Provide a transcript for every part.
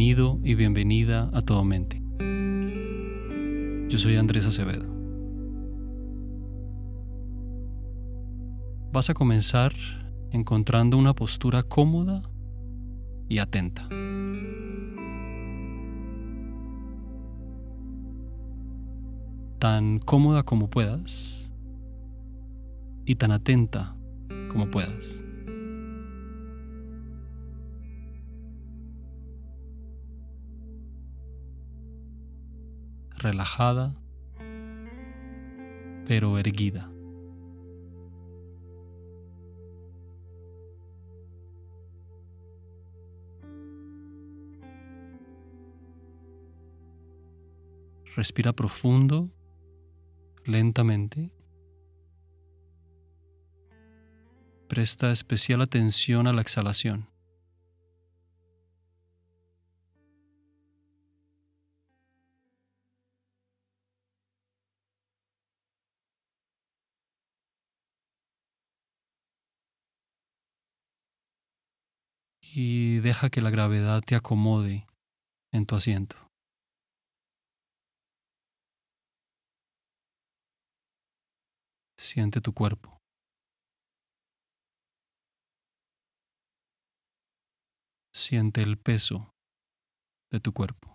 Bienvenido y bienvenida a Todo Mente. Yo soy Andrés Acevedo. Vas a comenzar encontrando una postura cómoda y atenta. Tan cómoda como puedas y tan atenta como puedas. Relajada, pero erguida. Respira profundo, lentamente. Presta especial atención a la exhalación. Y deja que la gravedad te acomode en tu asiento. Siente tu cuerpo. Siente el peso de tu cuerpo.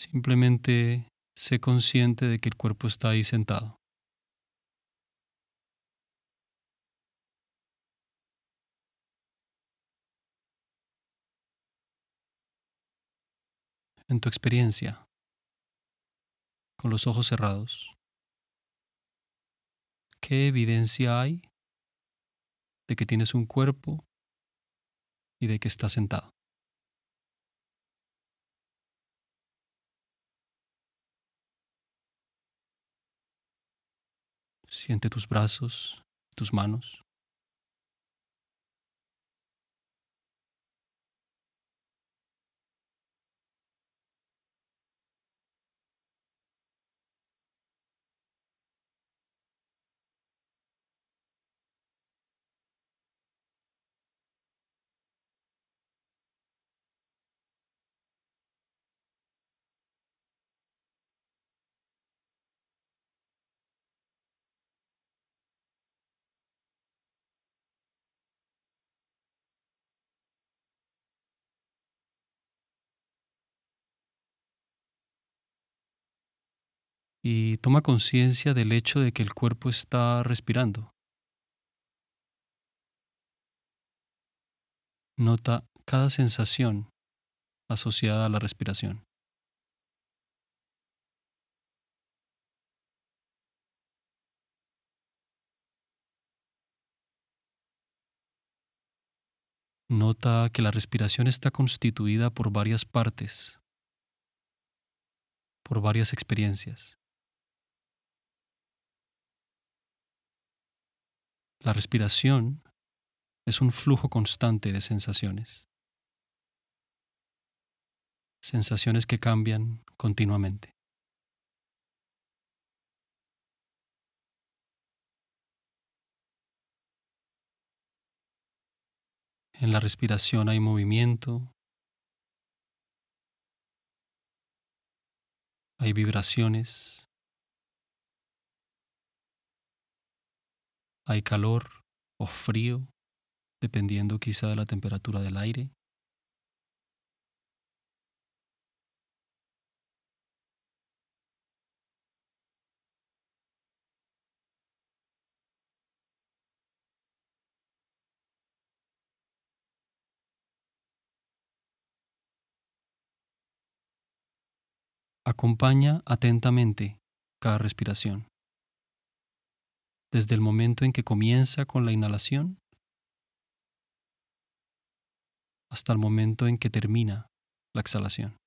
Simplemente sé consciente de que el cuerpo está ahí sentado. En tu experiencia, con los ojos cerrados, ¿qué evidencia hay de que tienes un cuerpo y de que estás sentado? Siente tus brazos, tus manos. Y toma conciencia del hecho de que el cuerpo está respirando. Nota cada sensación asociada a la respiración. Nota que la respiración está constituida por varias partes, por varias experiencias. La respiración es un flujo constante de sensaciones. Sensaciones que cambian continuamente. En la respiración hay movimiento, hay vibraciones, Hay calor o frío, dependiendo quizá de la temperatura del aire. Acompaña atentamente cada respiración desde el momento en que comienza con la inhalación hasta el momento en que termina la exhalación.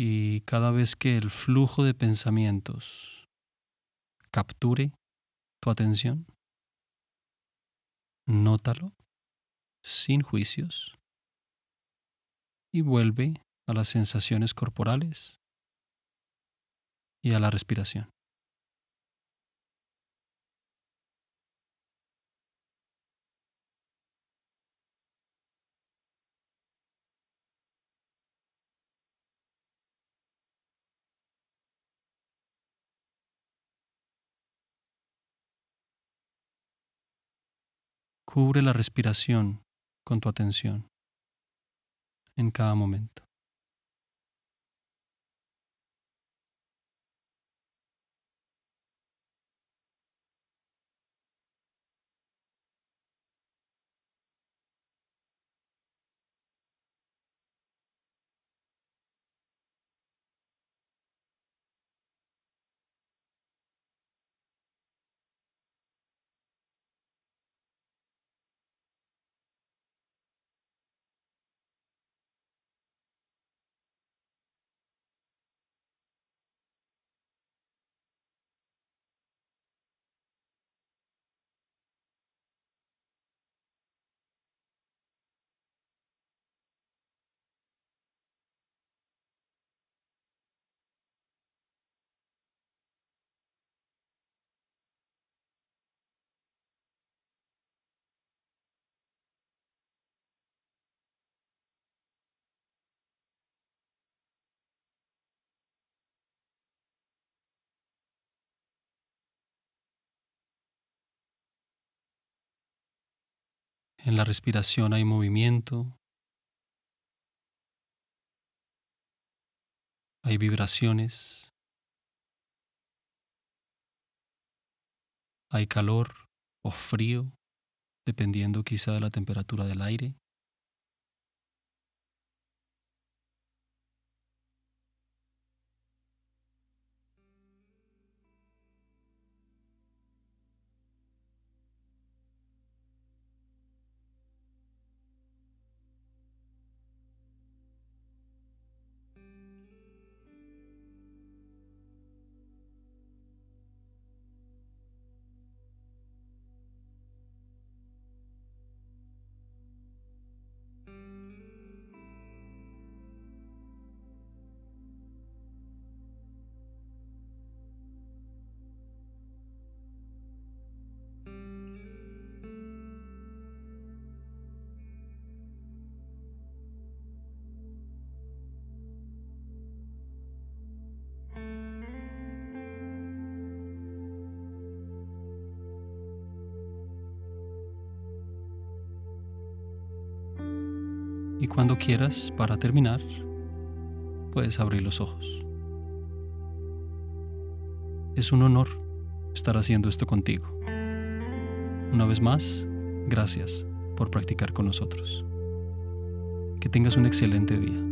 Y cada vez que el flujo de pensamientos capture tu atención, nótalo sin juicios y vuelve a las sensaciones corporales y a la respiración. Cubre la respiración con tu atención en cada momento. En la respiración hay movimiento, hay vibraciones, hay calor o frío, dependiendo quizá de la temperatura del aire. Y cuando quieras, para terminar, puedes abrir los ojos. Es un honor estar haciendo esto contigo. Una vez más, gracias por practicar con nosotros. Que tengas un excelente día.